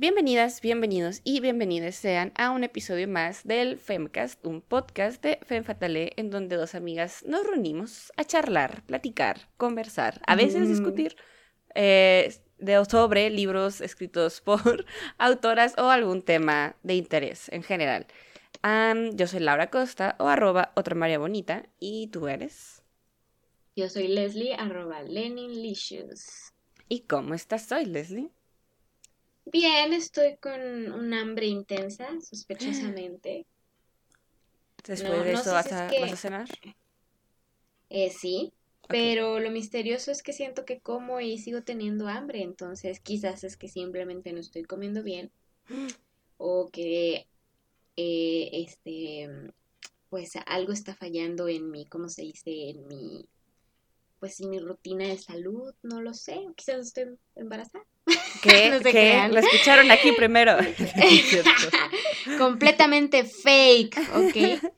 Bienvenidas, bienvenidos y bienvenidas sean a un episodio más del Femcast, un podcast de Fem Fatale en donde dos amigas nos reunimos a charlar, platicar, conversar, a veces discutir eh, de, sobre libros escritos por autoras o algún tema de interés en general. yo soy Laura Costa o arroba otra María Bonita y tú eres. Yo soy Leslie arroba Leninlicious. ¿Y cómo estás hoy, Leslie? Bien, estoy con un hambre intensa, sospechosamente. ¿Después de eso vas, a, cenar? Eh, sí, pero lo misterioso es que siento que como y sigo teniendo hambre, entonces quizás es que simplemente no estoy comiendo bien o que eh, este pues algo está fallando en mi, ¿cómo se dice? En mi pues en mi rutina de salud, no lo sé, quizás estoy embarazada. ¿Qué? ¿Qué? Lo escucharon aquí primero. Completamente fake, ¿ok?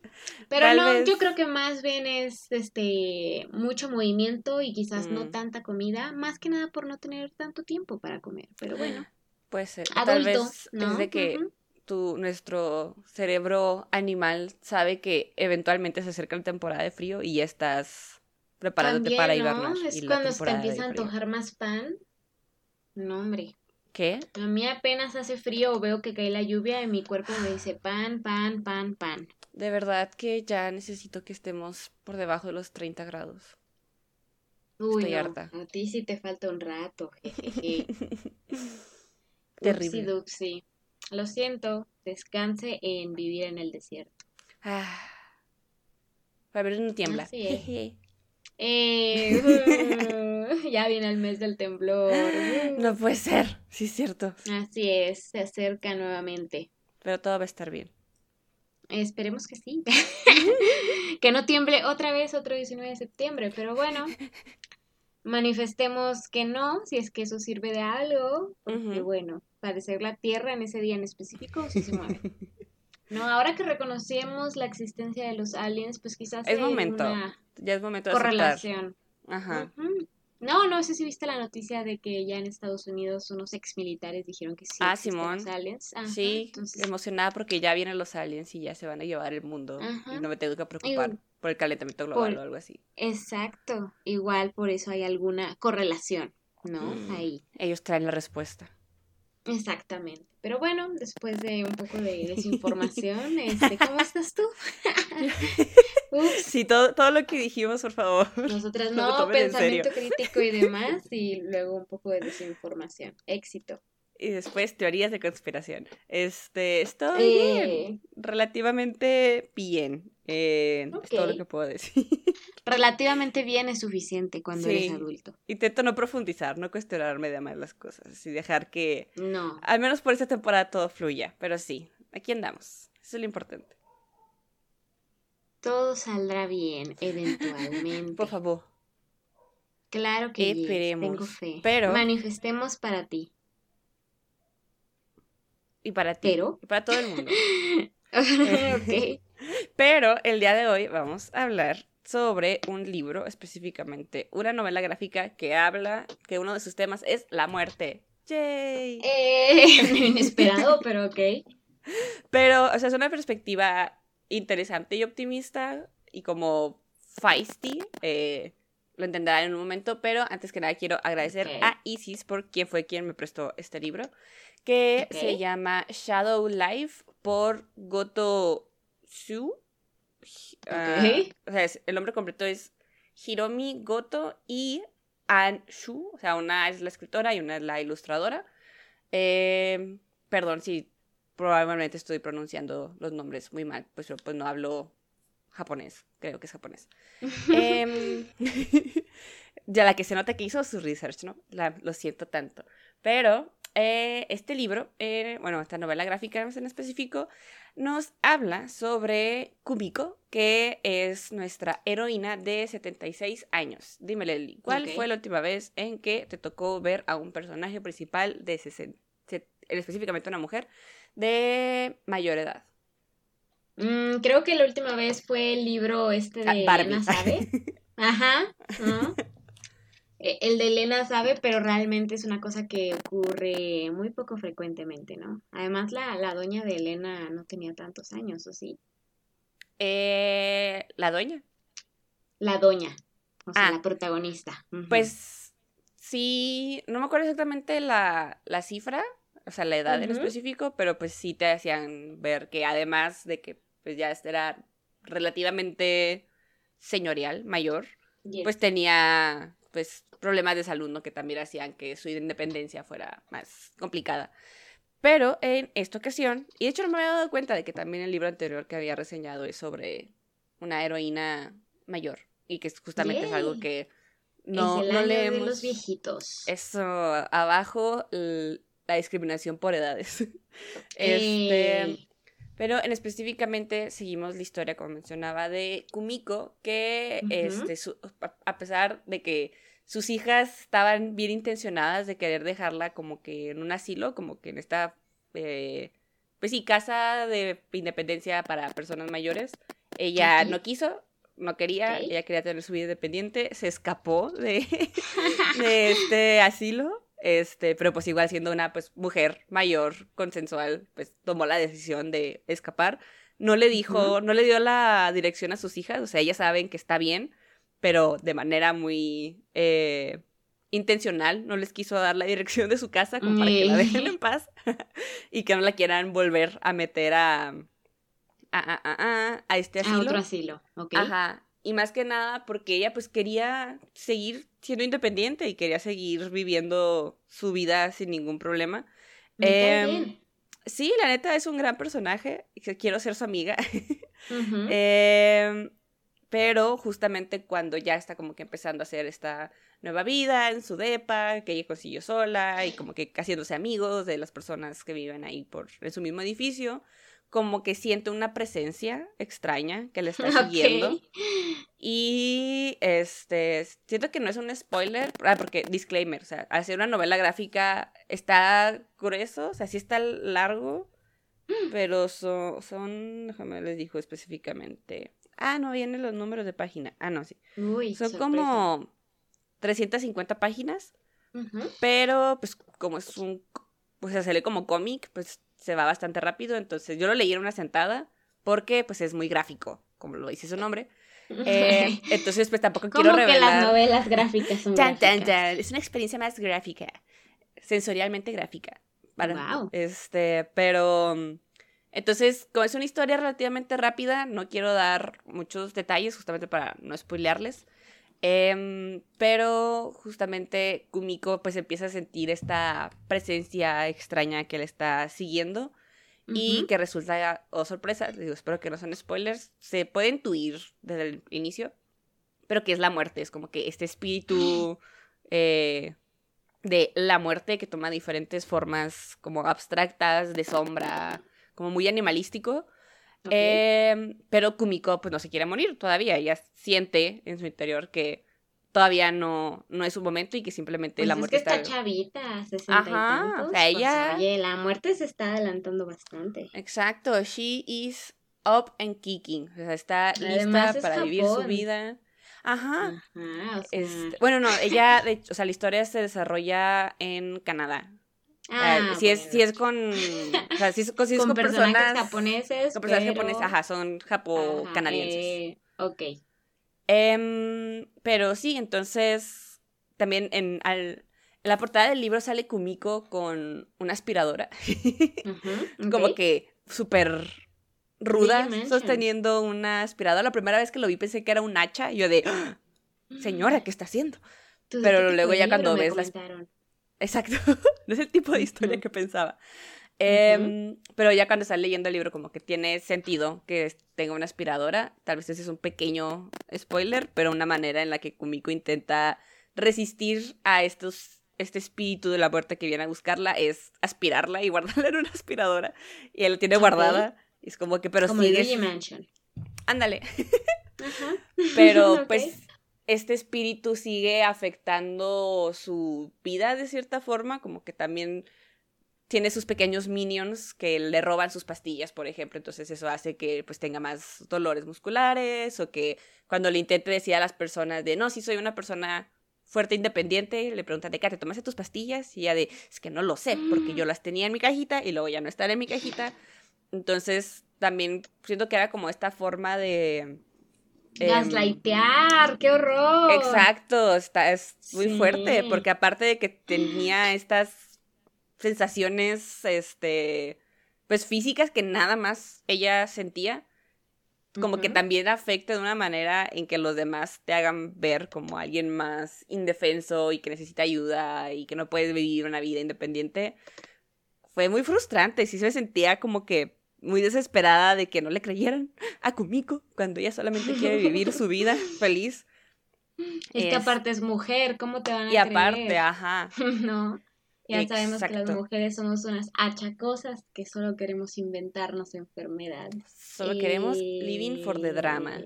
Pero no, yo creo que más bien es este mucho movimiento y quizás no mm. tanta comida, más que nada por no tener tanto tiempo para comer, pero bueno. Puede ser. Tal vez desde que tu, nuestro cerebro animal sabe que eventualmente se acerca la temporada de frío y ya estás preparándote para hibernar. Es cuando se te empieza a antojar más pan no, hombre. ¿Qué? A mí apenas hace frío o veo que cae la lluvia y mi cuerpo me dice pan, pan, pan, pan. De verdad que ya necesito que estemos por debajo de los 30 grados. Uy, Estoy harta. A ti sí te falta un rato. Terrible. Upsi, Lo siento, descanse en vivir en el desierto. Ah. Para ver no tiembla. Eh, ya viene el mes del temblor. No puede ser, sí es cierto. Así es, se acerca nuevamente. Pero todo va a estar bien. Esperemos que sí. que no tiemble otra vez otro 19 de septiembre, pero bueno, manifestemos que no, si es que eso sirve de algo, porque bueno, parecer la Tierra en ese día en específico sí se mueve. No, ahora que reconocemos la existencia de los aliens, pues quizás es momento. ya es momento de correlación. Ajá. No, no sé si viste la noticia de que ya en Estados Unidos unos ex militares dijeron que sí. Ah, Simón. Los aliens. sí, emocionada porque ya vienen los aliens y ya se van a llevar el mundo. Y no me tengo que preocupar por el calentamiento global o algo así. Exacto. Igual por eso hay alguna correlación, ¿no? Mm. Ahí. Ellos traen la respuesta. Exactamente. Pero bueno, después de un poco de desinformación, este, ¿cómo estás tú? Sí, todo, todo lo que dijimos, por favor. Nosotras no, pensamiento crítico y demás, y luego un poco de desinformación. Éxito. Y después teorías de conspiración. Este, estoy bien, eh. relativamente bien. Eh, Es todo lo que puedo decir. Relativamente bien es suficiente cuando eres adulto. Intento no profundizar, no cuestionarme de más las cosas y dejar que, no. al menos por esta temporada, todo fluya. Pero sí, aquí andamos. Eso es lo importante. Todo saldrá bien, eventualmente. por favor. Claro que Esperemos. tengo fe. Pero... Manifestemos para ti. Y para ti. Pero... Y para todo el mundo. ok. Pero el día de hoy vamos a hablar sobre un libro específicamente, una novela gráfica que habla que uno de sus temas es la muerte. ¡Yay! Eh, inesperado, pero ok. Pero, o sea, es una perspectiva interesante y optimista y como feisty. Eh, lo entenderán en un momento, pero antes que nada quiero agradecer a Isis por quien fue quien me prestó este libro, que se llama Shadow Life por Goto Shu. Ah, o sea, el nombre completo es Hiromi Goto y An Shu. O sea, una es la escritora y una es la ilustradora. Eh, perdón si probablemente estoy pronunciando los nombres muy mal, pues, pues no hablo japonés, creo que es japonés. Em, ya la que se nota que hizo su research, ¿no? lo siento tanto. Pero eh, este libro, eh, bueno, esta novela gráfica en específico, nos habla sobre Kumiko, que es nuestra heroína de 76 años. Dime, Lely, ¿cuál fue la última vez en que te tocó ver a un personaje principal de 60, específicamente una mujer, de mayor edad? Mm, creo que la última vez fue el libro este ah, de Barbie. Ajá. el de Elena sabe, pero realmente es una cosa que ocurre muy poco frecuentemente, ¿no? Además, la, la doña de Elena no tenía tantos años, ¿o sí? Eh, ¿La doña? La doña, o sea, Ah. la protagonista. Pues sí, no me acuerdo exactamente la, la cifra, o sea, la edad en Ujú. específico, pero pues sí te hacían ver que además de que pues ya era relativamente señorial, mayor, Yes. pues tenía pues problemas de salud, ¿no? Que también hacían que su independencia fuera más complicada. Pero en esta ocasión, y de hecho no me había dado cuenta de que también el libro anterior que había reseñado es sobre una heroína mayor y que es- justamente es algo que Es no, el no año leemos. de los viejitos. Eso, abajo la discriminación por edades. este, pero en específicamente seguimos la historia, como mencionaba, de Kumiko, que este, su- a- pesar de que sus hijas estaban bien intencionadas de querer dejarla como que en un asilo, como que en esta, eh, pues sí, casa de independencia para personas mayores, ella no quiso, no quería, ella quería tener su vida independiente, se escapó de, de este asilo, este, pero pues igual siendo una pues mujer mayor, consensual, pues tomó la decisión de escapar. No le dijo, no le dio la dirección a sus hijas, o sea, ellas saben que está bien, pero de manera muy eh, intencional, no les quiso dar la dirección de su casa como para que la dejen en paz y que no la quieran volver a meter a, a, a, a, a- a este a asilo. otro asilo, ¿ok? Ajá. Y más que nada porque ella pues quería seguir siendo independiente y quería seguir viviendo su vida sin ningún problema. Em, bien. Sí, la neta es un gran personaje quiero ser su amiga. Em, pero justamente cuando ya está como que empezando a hacer esta nueva vida en su depa, que ella consiguió sola y como que haciéndose amigos de las personas que viven ahí por en su mismo edificio, como que siente una presencia extraña que le está siguiendo. Y este, siento que no es un spoiler, ah, porque disclaimer, o sea, hacer una novela gráfica está grueso, o sea, sí está largo, pero so- son, déjame les digo específicamente. Ah, no vienen los números de página. Ah, no, sí. Uy, Son sorpresa. como 350 páginas, pero pues como es un, pues se lee como cómic, pues se va bastante rápido, entonces yo lo leí en una sentada porque pues es muy gráfico, como lo dice su nombre. Eh, entonces, pues tampoco quiero que las revelar. novelas gráficas son Tan, tan, gráficas? tan. Es una experiencia más gráfica, sensorialmente gráfica. Para, Guau. Este, pero entonces, como es una historia relativamente rápida, no quiero dar muchos detalles justamente para no spoilearles. Em, pero justamente Kumiko pues empieza a sentir esta presencia extraña que le está siguiendo y que resulta, oh sorpresa, digo, espero que no son spoilers, se puede intuir desde el inicio, pero que es la muerte, es como que este espíritu eh, de la muerte que toma diferentes formas como abstractas, de sombra, como muy animalístico. Em, pero Kumiko pues no se quiere morir todavía, ella siente en su interior que todavía no, no es su momento y que simplemente Pues la es muerte que está está... chavita, Ajá, y o pues, ella- oye, la muerte se está adelantando bastante. Exacto, she is up and kicking. O sea, está Además, lista es para vivir su vida. Ajá. Ajá, o sea... Este, bueno, no, ella, de hecho, o sea, la historia se desarrolla en Canadá. Sea, Ah, si, es, bueno. si es con. O sea, si es con, si es con, con personajes personas. japoneses, Con personas pero- japonesas, ajá, son japo-canadienses. eh, ok. Em, pero sí, entonces también en, al- en la portada del libro sale Kumiko con una aspiradora, como que súper ruda, sosteniendo una aspiradora. La primera vez que lo vi pensé que era un hacha y yo de, "Ah, señora, ¿qué está haciendo? ¿Tú de pero luego ya cuando ves comentaron? Exacto, no es el tipo de historia que pensaba. Em, Pero ya cuando estás leyendo el libro como que tiene sentido que tenga una aspiradora. Tal vez ese es un pequeño spoiler, pero una manera en la que Kumiko intenta resistir a estos este espíritu de la muerte que viene a buscarla es aspirarla y guardarla en una aspiradora. Y él la tiene guardada. Y es como que, pero Como sigues... Ándale. Ajá. Pero Ok. pues este espíritu sigue afectando su vida de cierta forma, como que también tiene sus pequeños minions que le roban sus pastillas, por ejemplo, entonces eso hace que pues tenga más dolores musculares o que cuando le intente decir a las personas de no, sí soy una persona fuerte independiente, le pregunta de ¿te tomaste tus pastillas? Y ella de, es que no lo sé, porque yo las tenía en mi cajita y luego ya no están en mi cajita. Entonces, también siento que era como esta forma de... Gaslightear, qué horror. Exacto, está, es muy fuerte, porque aparte de que tenía estas sensaciones, este, pues físicas que nada más ella sentía, como que también afecta de una manera en que los demás te hagan ver como alguien más indefenso y que necesita ayuda y que no puedes vivir una vida independiente. Fue muy frustrante, sí se sentía como que muy desesperada de que no le creyeran a Kumiko cuando ella solamente quiere vivir su vida feliz. Es, que aparte es mujer, ¿cómo te van a Y aparte, ajá. no. Ya sabemos que las mujeres somos unas hachacosas que solo queremos inventarnos enfermedades. Solo queremos living for the drama.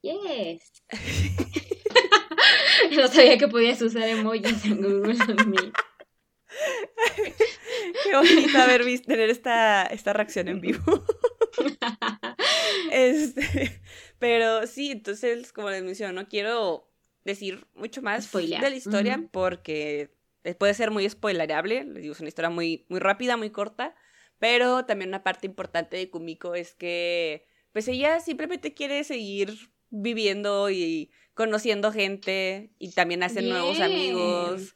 Yes. no sabía que podías usar emojis en Google Meet. Qué bonito haber visto tener esta, esta reacción en vivo. este, pero sí, entonces, como les menciono, no quiero decir mucho más de la historia porque eh, puede ser muy spoilerable, les digo, es una historia muy, muy rápida, muy corta, pero también una parte importante de Kumiko es que, pues ella simplemente quiere seguir viviendo y conociendo gente y también hacer nuevos amigos,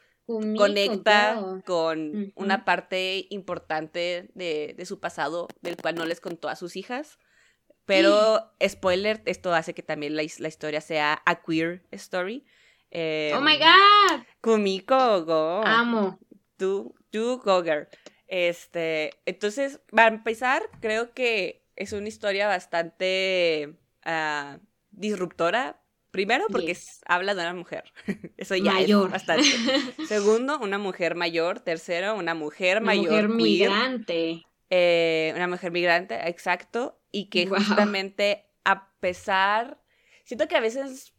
conecta con una parte importante de, de, su pasado del cual no les contó a sus hijas. Pero, spoiler, esto hace que también la, la historia sea a queer story. oh my em, god. Kumiko Go. Amo. Tú, tú, Goger. Este, entonces, para empezar, creo que es una historia bastante uh, disruptora. Primero, porque habla de una mujer. Eso ya mayor. es bastante. Segundo, una mujer mayor. Tercero, una mujer una mayor. Mujer migrante. Eh, una mujer migrante, exacto. Y que justamente, a pesar. Siento que a veces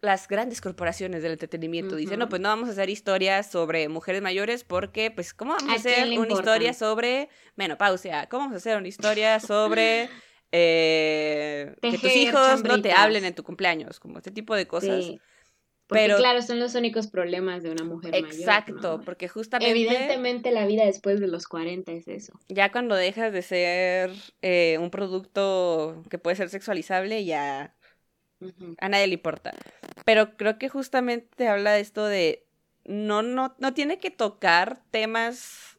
las grandes corporaciones del entretenimiento dicen, no, pues no vamos a hacer historias sobre mujeres mayores porque, pues, ¿cómo vamos a, hacer una historia sobre menopausia? ¿Cómo vamos a hacer una historia sobre eh, que tus hijos no te hablen en tu cumpleaños? Como este tipo de cosas. Porque, Pero, claro, son los únicos problemas de una mujer exacto, mayor. Exacto, porque justamente... Evidentemente la vida después de los 40 es eso. Ya cuando dejas de ser eh, un producto que puede ser sexualizable, ya a nadie le importa. Pero creo que justamente habla de esto de no, no, no tiene que tocar temas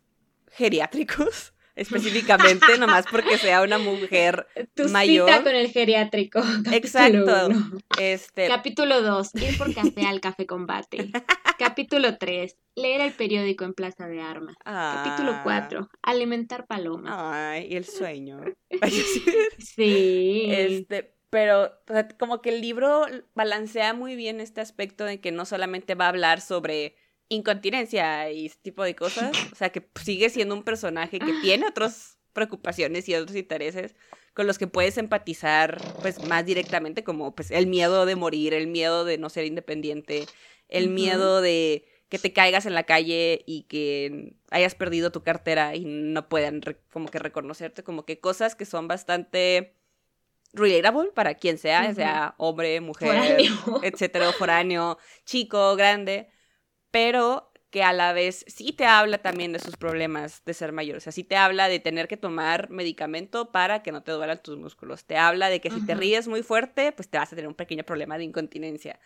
geriátricos específicamente, nomás porque sea una mujer tu mayor. Cita con el geriátrico. Exacto. Este... Capítulo 2, ir por café al café combate. Capítulo 3, leer el periódico en Plaza de Armas. Capítulo 4, alimentar palomas. Ay, y el sueño. sí. Este, pero como que el libro balancea muy bien este aspecto de que no solamente va a hablar sobre incontinencia y ese tipo de cosas, o sea, que sigue siendo un personaje que tiene otras preocupaciones y otros intereses con los que puedes empatizar pues más directamente como pues el miedo de morir, el miedo de no ser independiente, el miedo de que te caigas en la calle y que hayas perdido tu cartera y no puedan como que reconocerte, como que cosas que son bastante relatable para quien sea, sea hombre, mujer, etcétera, foráneo, chico, grande, pero que a la vez sí te habla también de sus problemas de ser mayor. O sea, sí te habla de tener que tomar medicamento para que no te duelan tus músculos. Te habla de que si te ríes muy fuerte, pues te vas a tener un pequeño problema de incontinencia.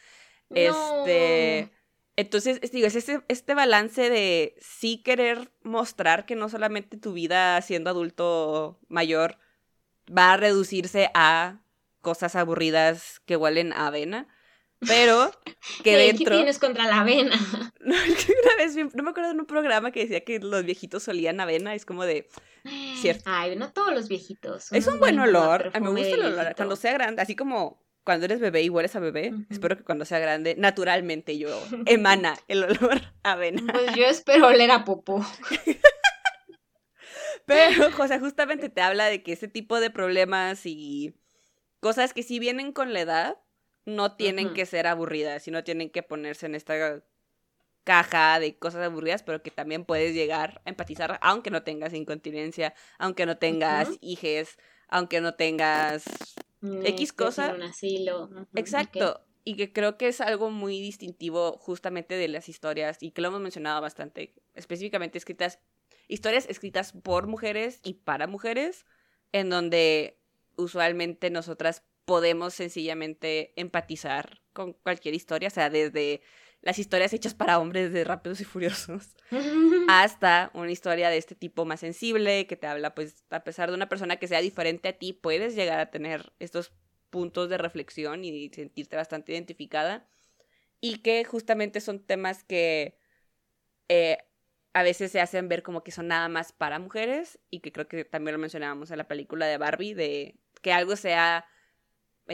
Este. Entonces, digo, es este, este balance de sí querer mostrar que no solamente tu vida siendo adulto mayor va a reducirse a cosas aburridas que huelen a avena. Pero que dentro. ¿Qué tienes contra la avena? No, una vez, no me acuerdo de un programa que decía que los viejitos olían avena. Es como de. Cierto. Ay, no todos los viejitos. Es un buen olor. A mí me gusta el olor. Cuando sea grande, así como cuando eres bebé y hueles a bebé, espero que cuando sea grande, naturalmente yo emana el olor a avena. Pues yo espero oler a popó. Pero, sea, justamente te habla de que ese tipo de problemas y cosas que si vienen con la edad, no tienen que ser aburridas, sino tienen que ponerse en esta caja de cosas aburridas, pero que también puedes llegar a empatizar, aunque no tengas incontinencia, aunque no tengas hijes, aunque no tengas X cosa. Un asilo. Exacto. y que creo que es algo muy distintivo justamente de las historias y que lo hemos mencionado bastante, específicamente escritas, historias escritas por mujeres y para mujeres, en donde usualmente nosotras podemos sencillamente empatizar con cualquier historia, o sea, desde las historias hechas para hombres de Rápidos y Furiosos hasta una historia de este tipo más sensible que te habla, pues, a pesar de una persona que sea diferente a ti, puedes llegar a tener estos puntos de reflexión y sentirte bastante identificada y que justamente son temas que eh, a veces se hacen ver como que son nada más para mujeres y que creo que también lo mencionábamos en la película de Barbie, de que algo sea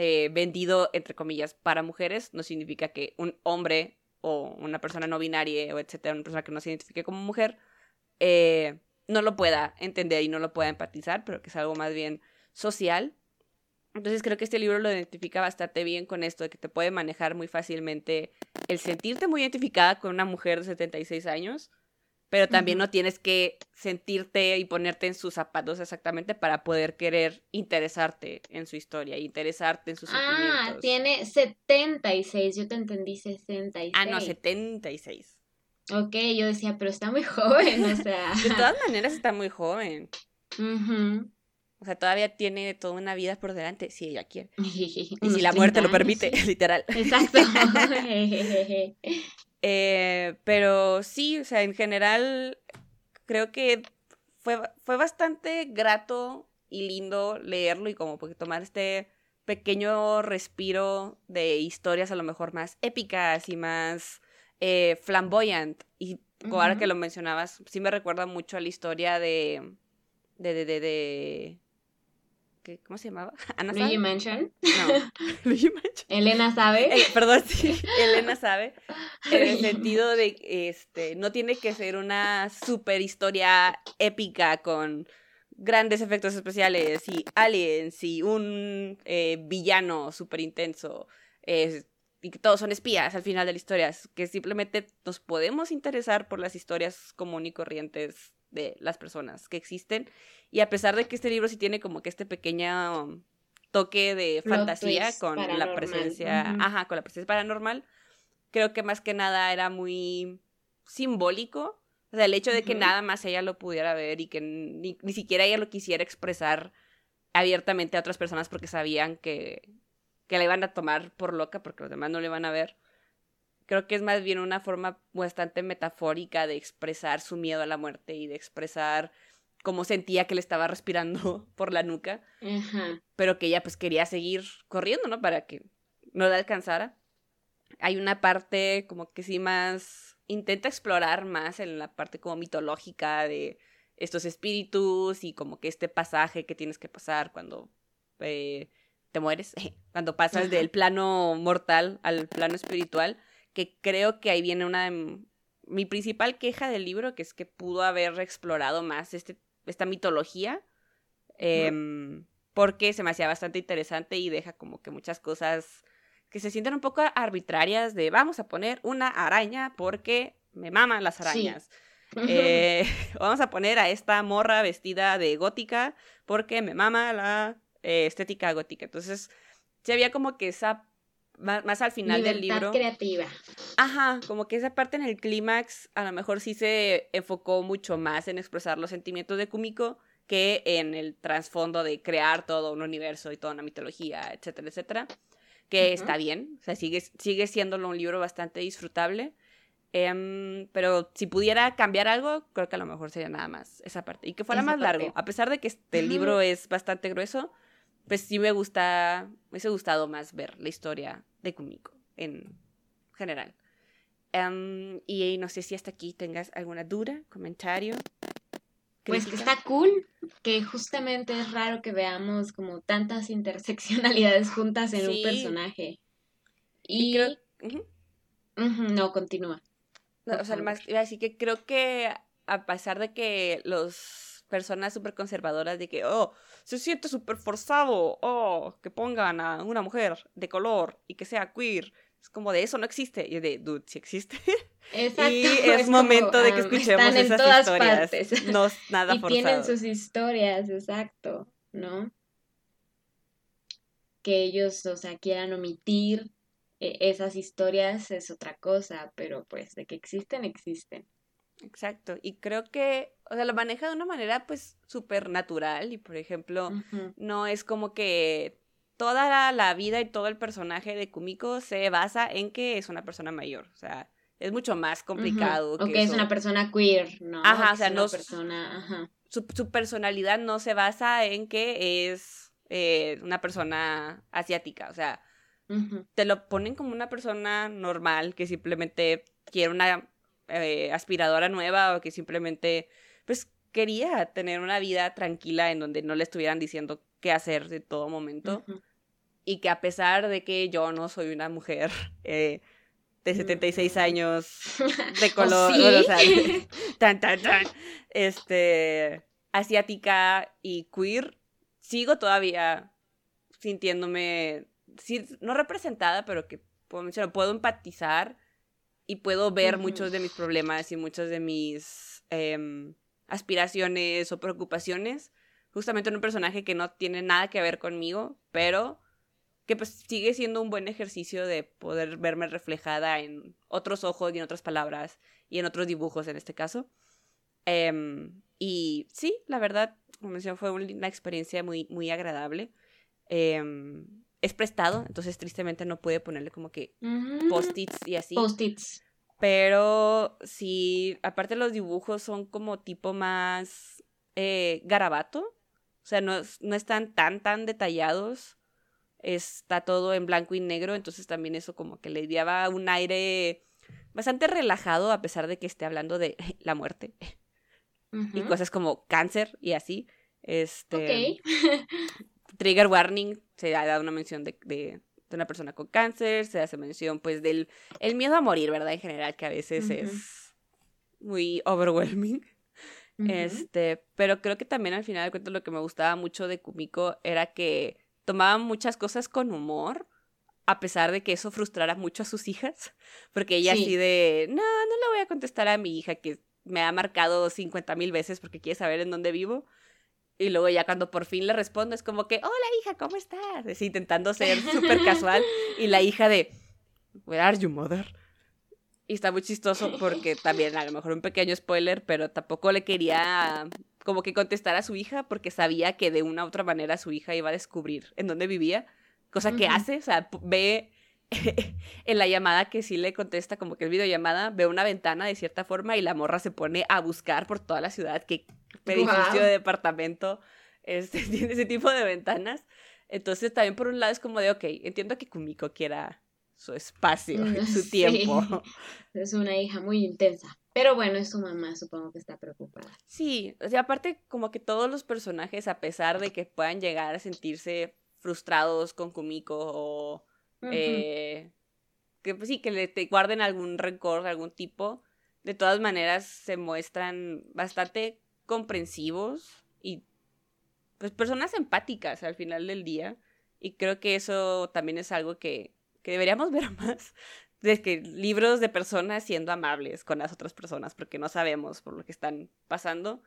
eh, vendido, entre comillas, para mujeres, no significa que un hombre o una persona no binaria o etcétera, una persona que no se identifique como mujer, eh, no lo pueda entender y no lo pueda empatizar, pero que es algo más bien social. Entonces creo que este libro lo identifica bastante bien con esto, de que te puede manejar muy fácilmente el sentirte muy identificada con una mujer de 76 años, pero también no tienes que sentirte y ponerte en sus zapatos exactamente para poder querer interesarte en su historia, interesarte en sus ah. Ah, tiene 76, yo te entendí 66. Ah, no, 76. Ok, yo decía, pero está muy joven, o sea. De todas maneras está muy joven. O sea, todavía tiene toda una vida por delante, si ella quiere. y si la muerte lo permite, literal. Exacto. Eh, pero sí, o sea, en general creo que fue, fue bastante grato y lindo leerlo y como porque tomar este pequeño respiro de historias a lo mejor más épicas y más eh, flamboyant. Y ahora que lo mencionabas, sí me recuerda mucho a la historia de, de, de, de ¿cómo se llamaba? ¿Ana Luigi Mansion. No, Luigi Mansion. Elena sabe. Eh, perdón, sí, Elena sabe. En el sentido de, este, no tiene que ser una super historia épica con grandes efectos especiales y aliens y un eh, villano súper intenso. y que todos son espías al final de la historia. Que simplemente nos podemos interesar por las historias común y corrientes de las personas que existen. Y a pesar de que este libro sí tiene como que este pequeño toque de fantasía con la presencia, ajá, con la presencia paranormal, creo que más que nada era muy simbólico. O sea, el hecho de que nada más ella lo pudiera ver y que ni, ni, siquiera ella lo quisiera expresar abiertamente a otras personas porque sabían que, que la iban a tomar por loca porque los demás no le iban a ver creo que es más bien una forma bastante metafórica de expresar su miedo a la muerte y de expresar cómo sentía que le estaba respirando por la nuca, pero que ella pues quería seguir corriendo, ¿no? Para que no la alcanzara. Hay una parte como que sí más intenta explorar más en la parte como mitológica de estos espíritus y como que este pasaje que tienes que pasar cuando eh, te mueres, cuando pasas del plano mortal al plano espiritual que creo que ahí viene una de mi principal queja del libro, que es que pudo haber explorado más este, esta mitología, em, porque se me hacía bastante interesante y deja como que muchas cosas que se sienten un poco arbitrarias de vamos a poner una araña porque me maman las arañas. Eh, vamos a poner a esta morra vestida de gótica porque me mama la eh, estética gótica. Entonces, sí había como que esa más, al final del libro. creativa. Ajá, como que esa parte en el clímax a lo mejor sí se enfocó mucho más en expresar los sentimientos de Kumiko que en el trasfondo de crear todo un universo y toda una mitología, etcétera, etcétera. Que está bien, o sea, sigue, sigue siendo un libro bastante disfrutable. Em, pero si pudiera cambiar algo, creo que a lo mejor sería nada más esa parte. Y que fuera más largo. A pesar de que este libro es bastante grueso, pues sí me gusta, me hubiese gustado más ver la historia de Kumiko en general. Em, y no sé si hasta aquí tengas alguna duda, comentario. Pues que está cool, que justamente es raro que veamos como tantas interseccionalidades juntas en un personaje. Y, no, continúa. o sea, más, así que creo que a pesar de que los personas súper conservadoras de que, oh, se siente súper forzado, oh, que pongan a una mujer de color y que sea queer. Es como de eso no existe. Y de, dude, sí existe. Exacto. y es, momento de que escuchemos esas historias. No nada y tienen sus historias, exacto, ¿no? Que ellos, o sea, quieran omitir e, esas historias es otra cosa, pero pues de que existen, existen. Exacto, y creo que, o sea, lo maneja de una manera pues súper natural y por ejemplo, no es como que toda la, vida y todo el personaje de Kumiko se basa en que es una persona mayor, o sea, es mucho más complicado. O que es una persona queer, ¿no? Ajá, o sea, no... Persona... Su, su, personalidad no se basa en que es eh, una persona asiática, o sea, te lo ponen como una persona normal que simplemente quiere una eh, aspiradora nueva o que simplemente, pues, quería tener una vida tranquila en donde no le estuvieran diciendo qué hacer de todo momento. Y que a pesar de que yo no soy una mujer eh, de 76 mm. años de ¿Oh, color, tan, tan, tan, este, asiática y queer, sigo todavía sintiéndome, no representada, pero que puedo empatizar y puedo ver muchos de mis problemas y muchas de mis em, aspiraciones o preocupaciones justamente en un personaje que no tiene nada que ver conmigo, pero que pues sigue siendo un buen ejercicio de poder verme reflejada en otros ojos y en otras palabras y en otros dibujos en este caso. Em, y sí, la verdad, como mencioné, fue una experiencia muy, muy agradable. Em, es prestado, entonces tristemente no puede ponerle como que post-its y así. Post-its. Pero sí, aparte los dibujos son como tipo más eh, garabato. O sea, no, no están tan, tan detallados. Está todo en blanco y negro, entonces también eso como que le daba un aire bastante relajado a pesar de que esté hablando de la muerte. Y cosas como cáncer y así. Este. trigger warning, se ha dado una mención de, de, una persona con cáncer, se hace mención pues del el miedo a morir, ¿verdad? En general, que a veces es muy overwhelming. Este, pero creo que también al final de cuentas lo que me gustaba mucho de Kumiko era que tomaba muchas cosas con humor, a pesar de que eso frustrara mucho a sus hijas, porque ella así de, no, no le voy a contestar a mi hija que me ha marcado 50 mil veces porque quiere saber en dónde vivo. Y luego ya cuando por fin le respondo es como que, hola hija, ¿cómo estás? Es intentando ser súper casual. Y la hija de, where are you, mother? Y está muy chistoso porque también, a lo mejor un pequeño spoiler, pero tampoco le quería como que contestar a su hija porque sabía que de una u otra manera su hija iba a descubrir en dónde vivía. Cosa que hace, o sea, ve en la llamada que sí le contesta como que es videollamada, ve una ventana de cierta forma y la morra se pone a buscar por toda la ciudad que edificio de departamento este, tiene ese tipo de ventanas. Entonces también por un lado es como de, ok, entiendo que Kumiko quiera su espacio, mm, su tiempo. Es una hija muy intensa. Pero bueno, es su mamá, supongo que está preocupada. Sí, o sea, aparte como que todos los personajes, a pesar de que puedan llegar a sentirse frustrados con Kumiko o eh, que pues sí, que le te guarden algún rencor de algún tipo, de todas maneras se muestran bastante comprensivos y pues personas empáticas al final del día. Y creo que eso también es algo que, que deberíamos ver más. De que libros de personas siendo amables con las otras personas porque no sabemos por lo que están pasando.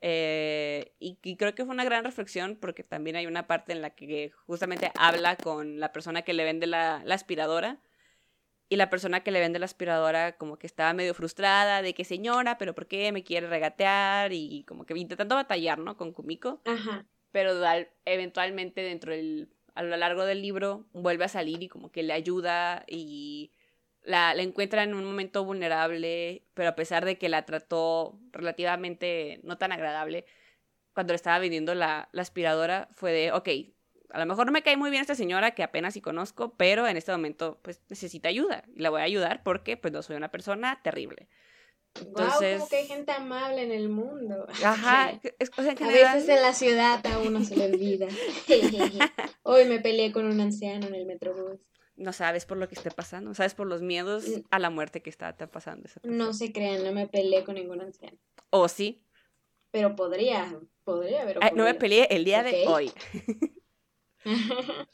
Eh, y, creo que fue una gran reflexión porque también hay una parte en la que justamente habla con la persona que le vende la, aspiradora y la persona que le vende la aspiradora como que estaba medio frustrada de que señora, pero ¿por qué me quiere regatear? Y como que intentando batallar, ¿no? Con Kumiko. Ajá. Pero eventualmente dentro del, a lo largo del libro vuelve a salir y como que le ayuda y la, encuentra en un momento vulnerable, pero a pesar de que la trató relativamente no tan agradable, cuando le estaba vendiendo la, aspiradora, fue de, ok, a lo mejor no me cae muy bien esta señora que apenas sí conozco, pero en este momento pues necesita ayuda y la voy a ayudar porque pues no soy una persona terrible. Entonces, wow, como que hay gente amable en el mundo. Ajá, es, en general... A veces en la ciudad a uno se le olvida. Hoy me peleé con un anciano en el metrobús no sabes por lo que esté pasando, sabes por los miedos a la muerte que está pasando. no se crean, no me peleé con ningún anciano. ¿O sí? Pero podría, podría haber No me peleé el día de hoy.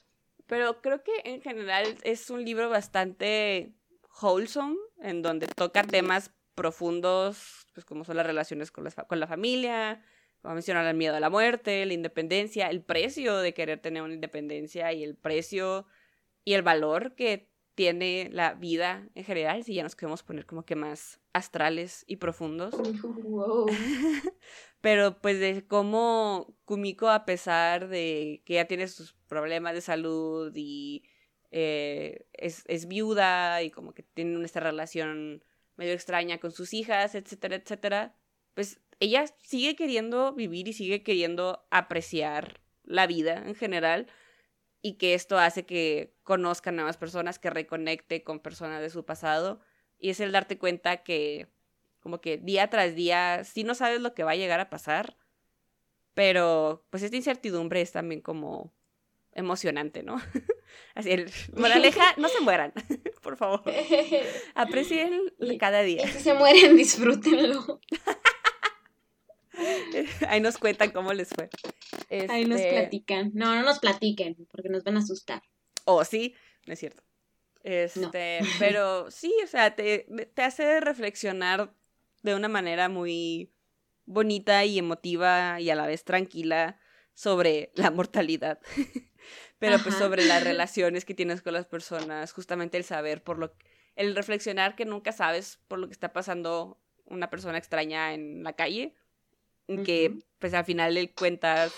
Pero creo que en general es un libro bastante wholesome, en donde toca temas profundos, pues como son las relaciones con, con la familia, como mencionar el miedo a la muerte, la independencia, el precio de querer tener una independencia y el precio y el valor que tiene la vida en general, si ya nos queremos poner como que más astrales y profundos. Pero pues de cómo Kumiko, a pesar de que ya tiene sus problemas de salud y eh, es, viuda y como que tiene esta relación medio extraña con sus hijas, etcétera, etcétera, pues ella sigue queriendo vivir y sigue queriendo apreciar la vida en general y que esto hace que conozca nuevas personas, que reconecte con personas de su pasado y es el darte cuenta que como que día tras día sí no sabes lo que va a llegar a pasar, pero pues esta incertidumbre es también como emocionante, ¿no? Así, el, moraleja, no se mueran, por favor. Aprecien cada día. si se mueren, disfrútenlo. Ahí nos cuentan cómo les fue. Ahí nos este, platican. No, no nos platiquen, porque nos van a asustar. Oh, sí, no es cierto. Este, pero sí, o sea, te, te hace reflexionar de una manera muy bonita y emotiva y a la vez tranquila sobre la mortalidad. pero pues sobre las relaciones que tienes con las personas, justamente el saber por lo el reflexionar que nunca sabes por lo que está pasando una persona extraña en la calle que pues al final le cuentas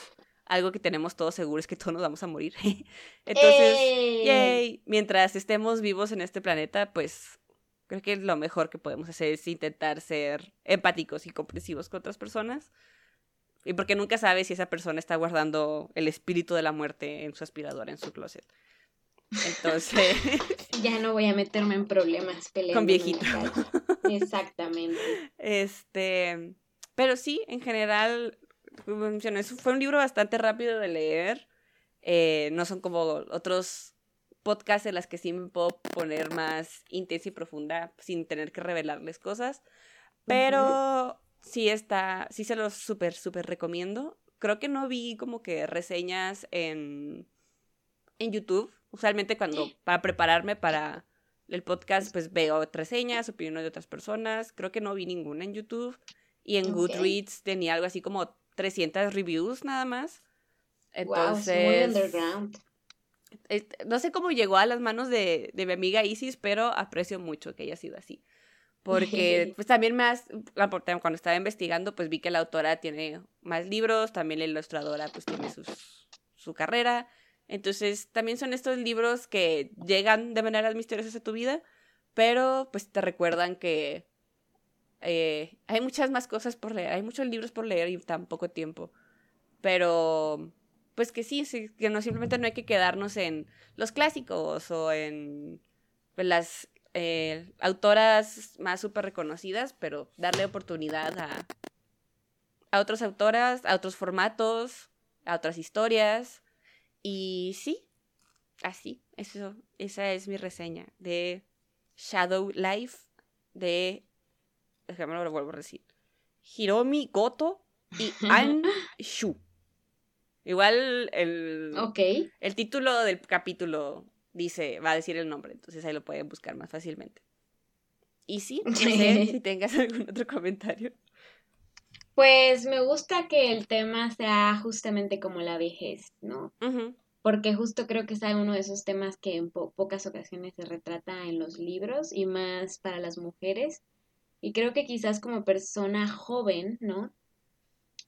algo que tenemos todos seguros que todos nos vamos a morir. Entonces, yay. mientras estemos vivos en este planeta, pues creo que lo mejor que podemos hacer es intentar ser empáticos y comprensivos con otras personas. Y porque nunca sabes si esa persona está guardando el espíritu de la muerte en su aspiradora, en su closet. Entonces. ya no voy a meterme en problemas peleando. Con viejito. Exactamente. Este. Pero sí, en general, fue un libro bastante rápido de leer. Eh, no son como otros podcasts en las que sí me puedo poner más intensa y profunda sin tener que revelarles cosas. Pero sí está, sí se los súper, súper recomiendo. Creo que no vi como que reseñas en, en YouTube. Usualmente cuando, para prepararme para el podcast, pues veo reseñas, opiniones de otras personas. Creo que no vi ninguna en YouTube. Y en Goodreads tenía algo así como 300 reviews nada más. Entonces, underground. No sé cómo llegó a las manos de, de mi amiga Isis, pero aprecio mucho que haya sido así. Porque pues también más, cuando estaba investigando, pues vi que la autora tiene más libros, también la ilustradora pues tiene sus, su carrera. Entonces también son estos libros que llegan de maneras misteriosas a tu vida, pero pues te recuerdan que eh, hay muchas más cosas por leer, hay muchos libros por leer y tan poco tiempo. Pero, pues que sí, que no simplemente no hay que quedarnos en los clásicos o en pues, las eh, autoras más súper reconocidas, pero darle oportunidad a, a otras autoras, a otros formatos, a otras historias. Y sí, así, eso, esa es mi reseña de Shadow Life de déjame lo vuelvo a decir. Hiromi Goto y An Shu. Igual el, el título del capítulo dice, va a decir el nombre, entonces ahí lo pueden buscar más fácilmente. Y sí, no sé si tengas algún otro comentario. Pues me gusta que el tema sea justamente como la vejez, ¿no? Porque justo creo que es uno de esos temas que en pocas ocasiones se retrata en los libros y más para las mujeres y creo que quizás como persona joven, ¿no?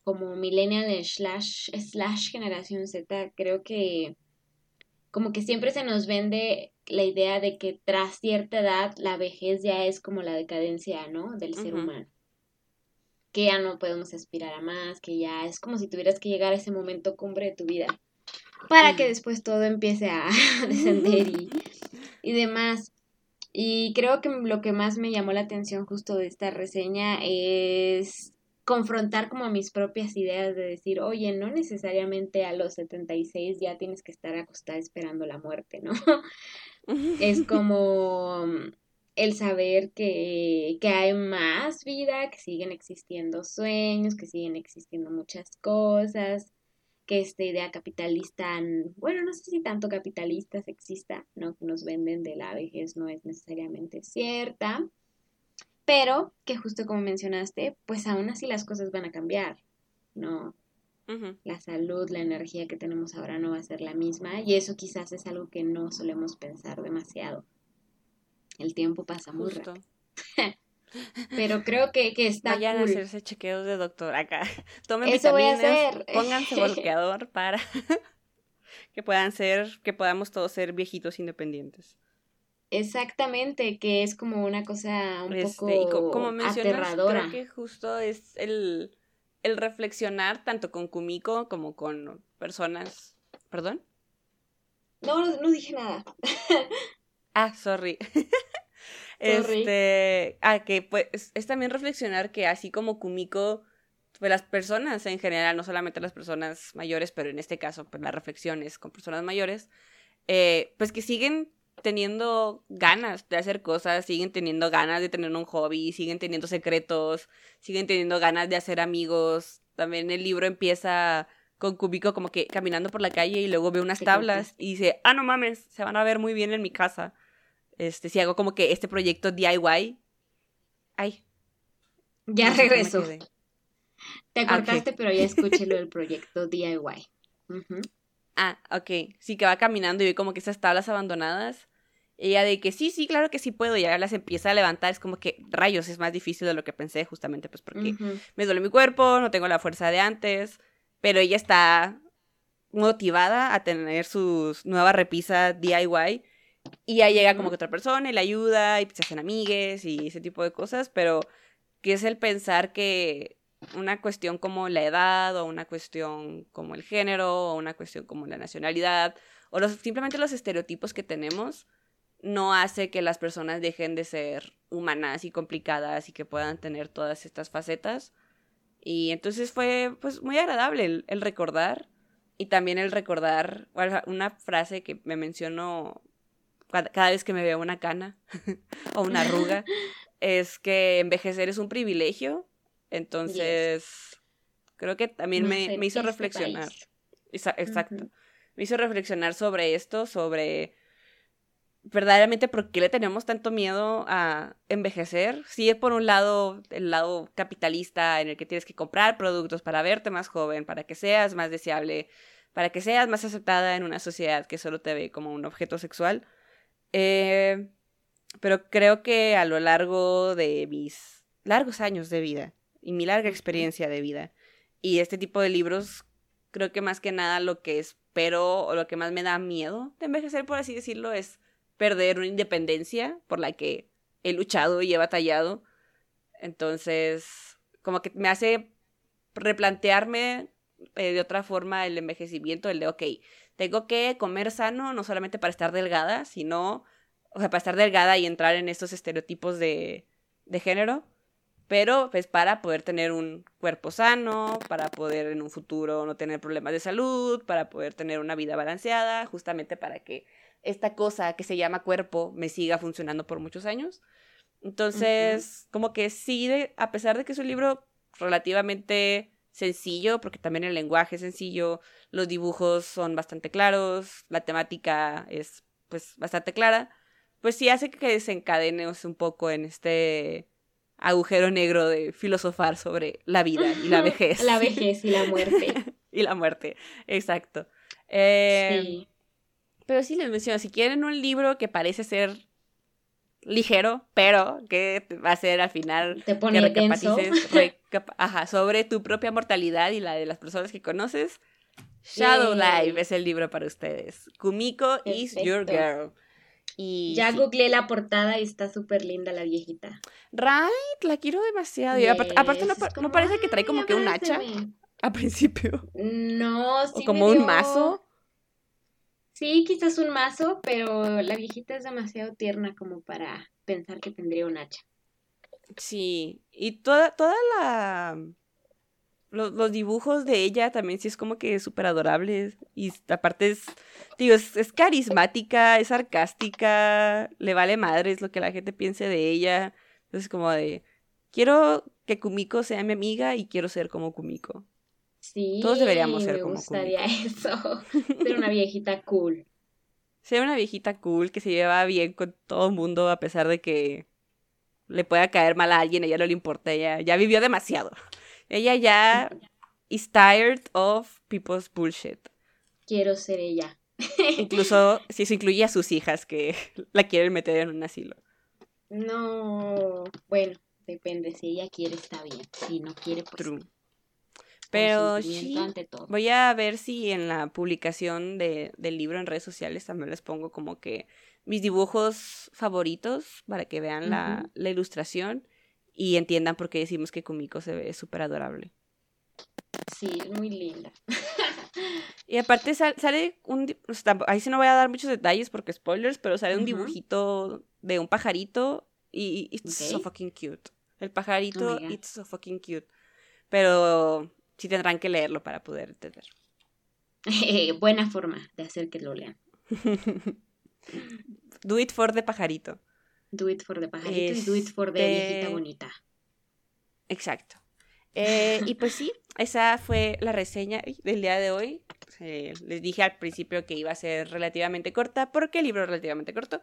Como millennial slash, slash generación Z, creo que como que siempre se nos vende la idea de que tras cierta edad la vejez ya es como la decadencia, ¿no? Del ser humano. Que ya no podemos aspirar a más, que ya es como si tuvieras que llegar a ese momento cumbre de tu vida para que después todo empiece a descender y, y demás. Y creo que lo que más me llamó la atención justo de esta reseña es confrontar como mis propias ideas de decir, oye, no necesariamente a los 76 ya tienes que estar acostada esperando la muerte, ¿no? es como el saber que, que hay más vida, que siguen existiendo sueños, que siguen existiendo muchas cosas, que esta idea capitalista, bueno, no sé si tanto capitalista exista, ¿no? Que nos venden de la vejez no es necesariamente cierta, pero que justo como mencionaste, pues aún así las cosas van a cambiar, ¿no? La salud, la energía que tenemos ahora no va a ser la misma y eso quizás es algo que no solemos pensar demasiado. El tiempo pasa muy rápido. Pero creo que, que está Vayan cool. a hacerse chequeos de doctor acá. Tomen Eso voy a vitaminas, hacer. pónganse bloqueador para que puedan ser, que podamos todos ser viejitos independientes. Exactamente, que es como una cosa un Este, poco y co- como mencionas, aterradora. creo que justo es el, el reflexionar tanto con Kumiko como con personas. ¿Perdón? No, no, no dije nada. Ah, sorry. Este, ah, que pues es, es también reflexionar que así como Kumiko, pues las personas en general, no solamente las personas mayores, pero en este caso, pues las reflexiones con personas mayores, eh, pues que siguen teniendo ganas de hacer cosas, siguen teniendo ganas de tener un hobby, siguen teniendo secretos, siguen teniendo ganas de hacer amigos. También el libro empieza con Kumiko como que caminando por la calle y luego ve unas tablas y dice, ah, no mames, se van a ver muy bien en mi casa. Este, si hago como que este proyecto DIY. Ay. Ya no sé quedé. Te Ah, cortaste, pero ya escuché lo del proyecto DIY. Ujú. Ah, ok. Sí, que va caminando y ve como que esas tablas abandonadas. Ella de que sí, sí, claro que sí puedo. Y ya las empieza a levantar. Es como que rayos, es más difícil de lo que pensé, justamente pues porque me duele mi cuerpo, no tengo la fuerza de antes. Pero ella está motivada a tener sus nueva repisa DIY. Y ya llega como que otra persona y le ayuda y se hacen amigues y ese tipo de cosas. Pero que es el pensar que una cuestión como la edad o una cuestión como el género o una cuestión como la nacionalidad o los, simplemente los estereotipos que tenemos no hace que las personas dejen de ser humanas y complicadas y que puedan tener todas estas facetas. Y entonces fue pues muy agradable el, el recordar y también el recordar una frase que me menciono cada, cada vez que me veo una cana o una arruga es que envejecer es un privilegio. Entonces, creo que también me, me hizo este reflexionar. Exacto. Me hizo reflexionar sobre esto, sobre verdaderamente por qué le tenemos tanto miedo a envejecer. Sí, es por un lado el lado capitalista en el que tienes que comprar productos para verte más joven, para que seas más deseable, para que seas más aceptada en una sociedad que solo te ve como un objeto sexual. Eh, pero creo que a lo largo de mis largos años de vida y mi larga experiencia de vida. Y este tipo de libros, creo que más que nada lo que espero o lo que más me da miedo de envejecer, por así decirlo, es perder una independencia por la que he luchado y he batallado. Entonces, como que me hace replantearme eh, de otra forma el envejecimiento, el de, ok, tengo que comer sano, no solamente para estar delgada, sino, o sea, para estar delgada y entrar en estos estereotipos de, de género, pero pues para poder tener un cuerpo sano, para poder en un futuro no tener problemas de salud, para poder tener una vida balanceada, justamente para que esta cosa que se llama cuerpo me siga funcionando por muchos años. Entonces, como que sí, de- a pesar de que es un libro relativamente sencillo, porque también el lenguaje es sencillo, los dibujos son bastante claros, la temática es pues bastante clara, pues sí hace que desencadenes un poco en este agujero negro de filosofar sobre la vida y la vejez. La vejez y la muerte. y la muerte, exacto. Eh, Sí. Pero sí les menciono, si quieren un libro que parece ser ligero, pero que va a ser al final Te que pone denso. recapacites recapa- ajá, sobre tu propia mortalidad y la de las personas que conoces. Shadow. Life es el libro para ustedes. Kumiko is your girl. Y Ya sí. googleé la portada y está súper linda la viejita. Right, la quiero demasiado. Y aparte, aparte no, parece que trae como "Ay, que un hacha abrázame". al principio. No, sí o me como un mazo. Sí, quizás un mazo, pero la viejita es demasiado tierna como para pensar que tendría un hacha. Sí, y toda, toda la... Los, los dibujos de ella también sí es como que súper adorables. Y aparte es, digo, es, es carismática, es sarcástica, le vale madres lo que la gente piense de ella. Entonces como de, quiero que Kumiko sea mi amiga y quiero ser como Kumiko. Sí, Todos deberíamos ser me como gustaría eso. Ser una viejita cool. Ser una viejita cool que se lleva bien con todo el mundo a pesar de que le pueda caer mal a alguien, a ella no le importa, ella ya vivió demasiado. Ella ya is tired of people's bullshit. Quiero ser ella. Incluso si eso incluye a sus hijas que la quieren meter en un asilo. No, bueno, depende. Si ella quiere, está bien. Si no quiere, pues. True. Pero sí, voy a ver si en la publicación de, del libro en redes sociales también les pongo como que mis dibujos favoritos para que vean la, la, ilustración y entiendan por qué decimos que Kumiko se ve súper adorable. Sí, es muy linda. y aparte sale, un... ahí sí no voy a dar muchos detalles porque spoilers, pero sale un dibujito de un pajarito y it's so fucking cute. El pajarito, oh it's so fucking cute. Pero sí tendrán que leerlo para poder entender. buena forma de hacer que lo lean. do it for the pajarito. Do it for the pajarito y do it for the viejita este bonita. Exacto. Eh, y pues sí, esa fue la reseña del día de hoy. les dije al principio que iba a ser relativamente corta porque el libro es relativamente corto.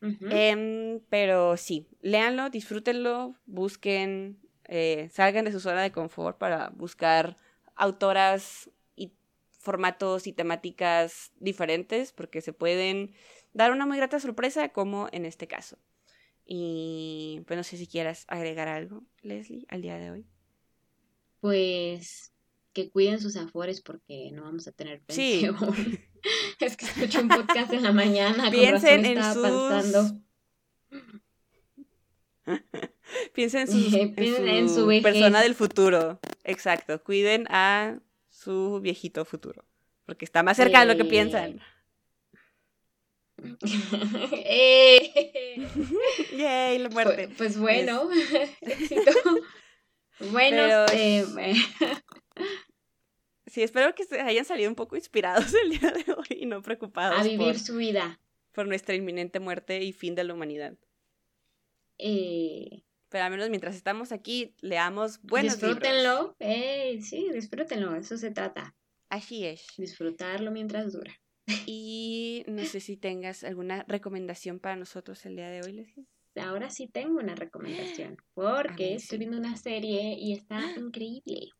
Em, pero sí, léanlo, disfrútenlo, busquen eh, salgan de su zona de confort para buscar autoras y formatos y temáticas diferentes, porque se pueden dar una muy grata sorpresa, como en este caso. Y pues no sé si quieras agregar algo, Leslie, al día de hoy. Pues que cuiden sus afores porque no vamos a tener pensión. es que escuché un podcast en la mañana. Piensen en sus... Piensen en su, persona del futuro. Exacto. Cuiden a su viejito futuro. Porque está más cerca de lo que piensan. Eh. Yay, la muerte. Pues, pues bueno, Bueno, eh, sí, espero que hayan salido un poco inspirados el día de hoy y no preocupados. A vivir su vida. Por nuestra inminente muerte y fin de la humanidad. Eh, pero al menos mientras estamos aquí, leamos buenos Disfrútenlo, Eh, sí, disfrútenlo, eso se trata. Así es. Disfrutarlo mientras dura. Y no sé si tengas alguna recomendación para nosotros el día de hoy, Leslie. Ahora sí tengo una recomendación, porque estoy viendo una serie y está increíble.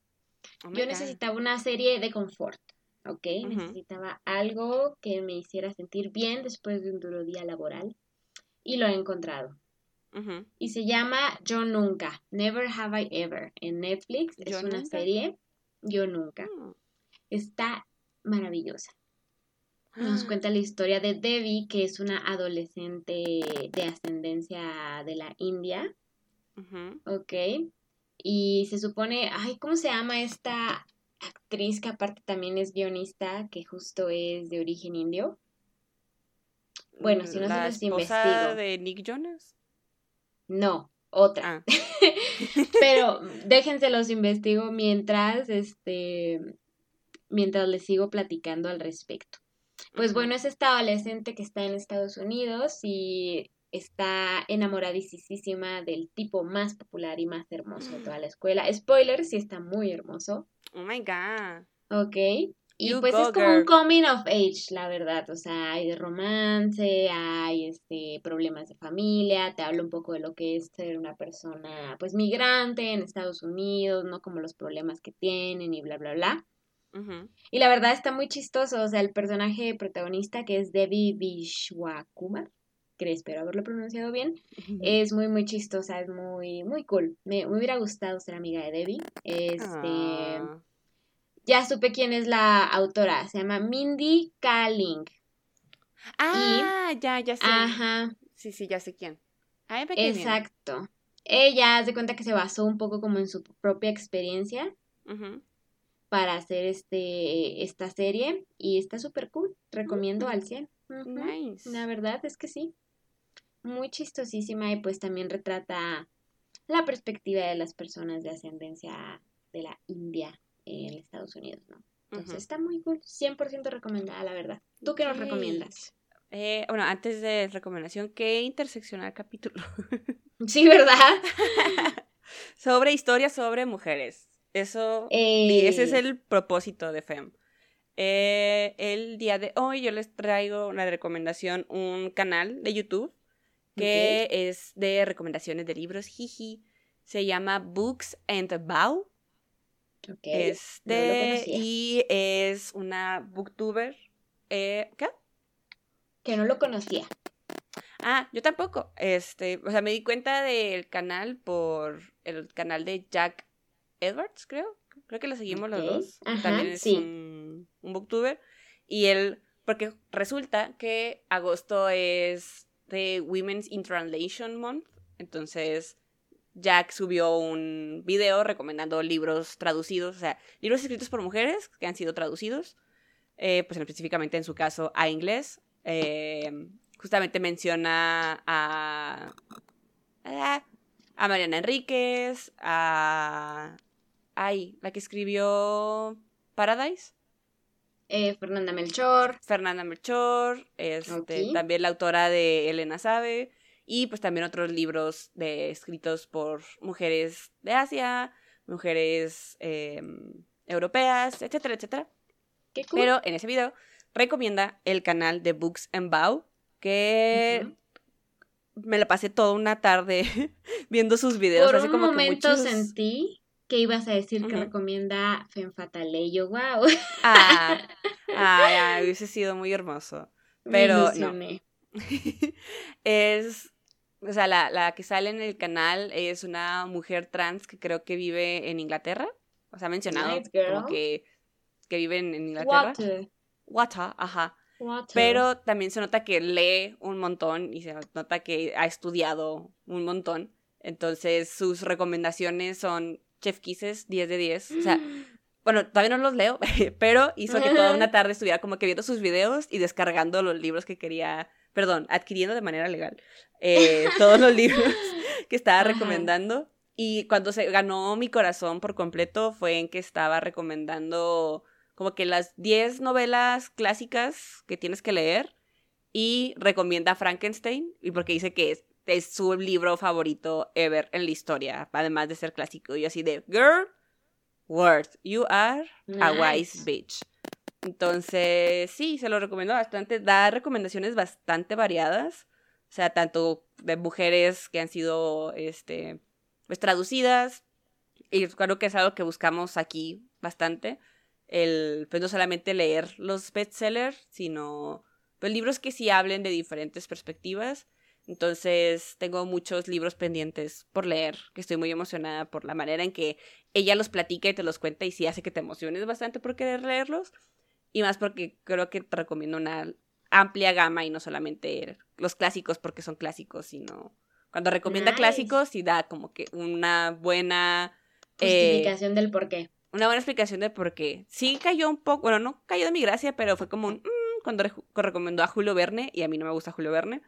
Oh Yo necesitaba una serie de confort, ¿ok? Necesitaba algo que me hiciera sentir bien después de un duro día laboral y lo he encontrado. Y se llama Yo Nunca, Never Have I Ever, en Netflix. es una serie, Yo Nunca. Mm. Está maravillosa. Nos cuenta la historia de Debbie, que es una adolescente de ascendencia de la India. Ok. Y se supone, ay, ¿cómo se llama esta actriz que aparte también es guionista, que justo es de origen indio? Bueno, si no se los investigo. de Nick Jonas? No, otra. Ah. Pero déjense los investigo mientras, este, mientras les sigo platicando al respecto. Pues bueno, es esta adolescente que está en Estados Unidos y está enamoradísima del tipo más popular y más hermoso de toda la escuela. Spoiler, sí está muy hermoso. Oh my god. Ok. Y pues es como un coming of age, la verdad. O sea, hay de romance, hay este problemas de familia, te hablo un poco de lo que es ser una persona pues migrante en Estados Unidos, ¿no? Como los problemas que tienen y bla, bla, bla. Y la verdad está muy chistoso, o sea, el personaje protagonista que es Debbie Vishwakumar, que espero haberlo pronunciado bien, es muy, muy chistosa, es muy, muy cool. Me, hubiera gustado ser amiga de Debbie. Este... Ah ya supe quién es la autora. Se llama Mindy Kaling. Ah, ya, ya sé. Ajá. Sí, sí, ya sé quién. Exacto. Ella hace cuenta que se basó un poco como en su propia experiencia para hacer este esta serie y está súper cool. Recomiendo al 100. Nice. La verdad es que sí. Muy chistosísima y pues también retrata la perspectiva de las personas de ascendencia de la India en Estados Unidos, ¿no? Entonces está muy cool, 100% recomendada, la verdad. ¿Tú qué nos recomiendas? Eh, bueno, antes de recomendación, qué interseccional capítulo. sí, ¿verdad? sobre historias sobre mujeres. Eso, ese es el propósito de FEM. Eh, el día de hoy yo les traigo una recomendación, un canal de YouTube que es de recomendaciones de libros, jiji. Se llama Books and Bow. Este, y es una booktuber. Eh, ¿Qué? Que no lo conocía. Ah, yo tampoco. Este, o sea, me di cuenta del canal por el canal de Jack Edwards, creo. Creo que lo seguimos los dos. También es un, un booktuber. Y él, porque resulta que agosto es de Women's in Translation Month. Entonces, Jack subió un video recomendando libros traducidos, o sea, libros escritos por mujeres que han sido traducidos, eh, pues específicamente en su caso a inglés. Eh, justamente menciona a, a, Mariana Enríquez, a... Ay, la que escribió Paradise. Eh, Fernanda Melchor. Fernanda Melchor, este, también la autora de Elena Sabe, y pues también otros libros de, escritos por mujeres de Asia, mujeres em, europeas, etcétera, etcétera. Pero en ese video recomienda el canal de Books and Bow, que me la pasé toda una tarde viendo sus videos. Por un momento sentí que ibas a decir que recomienda Femme Fatale y yo, wow. Ah, ah, hubiese sido muy hermoso. Pero no. es, o sea, la, la, que sale en el canal es una mujer trans que creo que vive en Inglaterra. O sea, ha mencionado como que, que vive en, Inglaterra. Water. Water, ajá. Pero también se nota que lee un montón y se nota que ha estudiado un montón. Entonces sus recomendaciones son Chef Kisses 10 de 10. O sea, bueno, todavía no los leo, pero hizo que toda una tarde estuviera como que viendo sus videos y descargando los libros que quería, perdón, adquiriendo de manera legal eh, todos los libros que estaba recomendando. Y cuando se ganó mi corazón por completo fue en que estaba recomendando como que las 10 novelas clásicas que tienes que leer y recomienda Frankenstein y porque dice que es, es su libro favorito ever en la historia, además de ser clásico y así de girl word, you are a wise bitch. Entonces, sí, se lo recomiendo bastante. Da recomendaciones bastante variadas. O sea, tanto de mujeres que han sido este, pues, traducidas. Y claro que es algo que buscamos aquí bastante el, pues no solamente leer los bestsellers, sino pues, libros que sí hablen de diferentes perspectivas. Entonces tengo muchos libros pendientes por leer, que estoy muy emocionada por la manera en que ella los platica y te los cuenta y sí hace que te emociones bastante por querer leerlos. Y más porque creo que te recomiendo una amplia gama y no solamente los clásicos porque son clásicos, sino cuando recomienda clásicos y da como que una buena... Eh, Justificación del por qué una buena explicación de por qué. Sí cayó un poco, bueno, no cayó de mi gracia, pero fue como un mm, cuando recomendó a Julio Verne, y a mí no me gusta Julio Verne.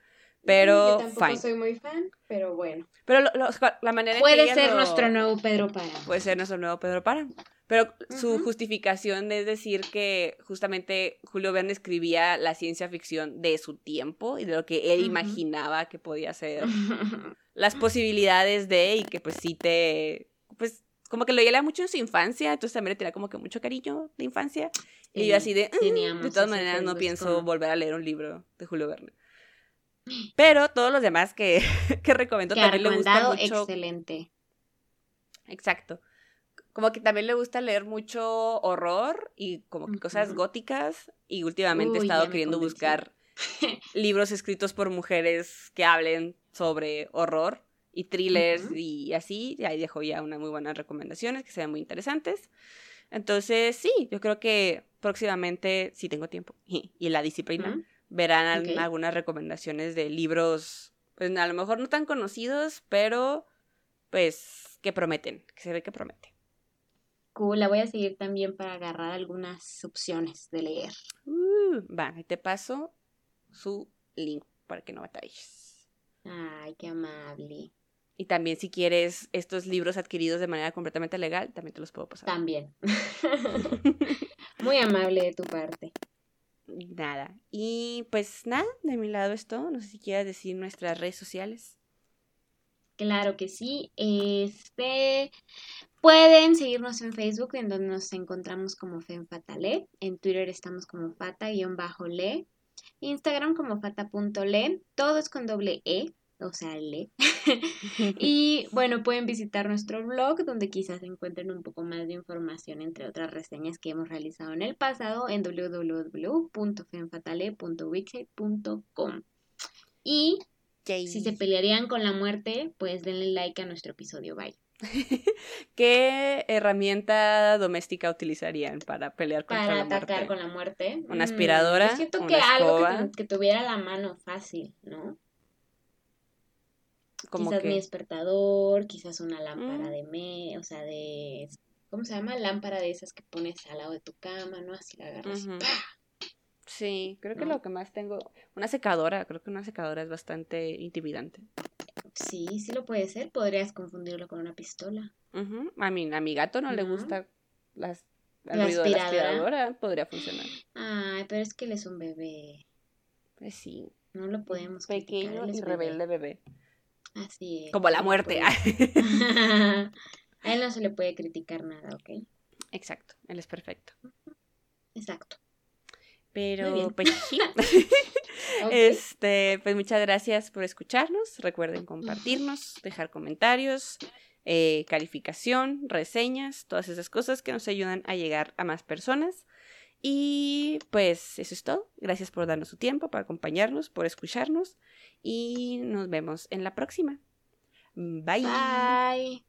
Pero, Yo tampoco soy muy fan, pero bueno. Pero la manera Puede ser nuestro nuevo Pedro Para. Puede ser nuestro nuevo Pedro Para. Pero su justificación es decir que justamente Julio Verne escribía la ciencia ficción de su tiempo y de lo que él imaginaba que podía ser. las posibilidades de, y que pues sí te. Pues como que lo leía mucho en su infancia, entonces también le tenía como que mucho cariño de infancia. Y, yo así de, mm, de todas maneras no pienso volver a leer un libro de Julio Verne. Pero todos los demás que, que recomiendo también le gusta mucho. excelente. Exacto. Como que también le gusta leer mucho horror y como que cosas góticas. Y últimamente he estado queriendo buscar libros escritos por mujeres que hablen sobre horror y thrillers y así. Y ahí dejo ya unas muy buenas recomendaciones que sean muy interesantes. Entonces, sí, yo creo que próximamente, si tengo tiempo y la disciplina, verán algunas recomendaciones de libros, pues a lo mejor no tan conocidos, pero pues que prometen, que se ve que promete. Cool, la voy a seguir también para agarrar algunas opciones de leer. Uh, va, te paso su link para que no batalles. Ay, qué amable. Y también si quieres estos libros adquiridos de manera completamente legal, también te los puedo pasar. También. Muy amable de tu parte. Nada. Y pues nada, de mi lado es todo. No sé si quieres decir nuestras redes sociales. Claro que sí. Este pueden seguirnos en Facebook, en donde nos encontramos como FemFatale. En Twitter estamos como fata-le. Instagram como fata.le. Todo es con doble E o sea, le. y bueno, pueden visitar nuestro blog donde quizás encuentren un poco más de información entre otras reseñas que hemos realizado en el pasado en www.femfatale.wixsite.com. Y Si se pelearían con la muerte, pues denle like a nuestro episodio. Bye. ¿Qué herramienta doméstica utilizarían para pelear contra la muerte? Para atacar con la muerte. ¿Una aspiradora? yo siento que algo que, tuviera la mano fácil, ¿no? Quizás mi despertador, quizás una lámpara mm. de me, o sea, de ¿cómo se llama? Lámpara de esas que pones al lado de tu cama, ¿no? Así la agarras. Sí, creo que lo que más tengo, una secadora, creo que una secadora es bastante intimidante. Sí, sí lo puede ser, podrías confundirlo con una pistola. A, mí, a mi gato no, le gusta las, el ruido de la aspiradora, podría funcionar. Ay, pero es que él es un bebé. Pues sí. No lo podemos Pequeño y rebelde bebé. Así es. Como la muerte. A él no se le puede criticar nada, ¿ok? Exacto, él es perfecto. Exacto. Pero pues sí. Este, pues muchas gracias por escucharnos. Recuerden compartirnos, dejar comentarios, eh, calificación, reseñas, todas esas cosas que nos ayudan a llegar a más personas. Y pues eso es todo. Gracias por darnos su tiempo, por acompañarnos, por escucharnos. Y nos vemos en la próxima. Bye. Bye.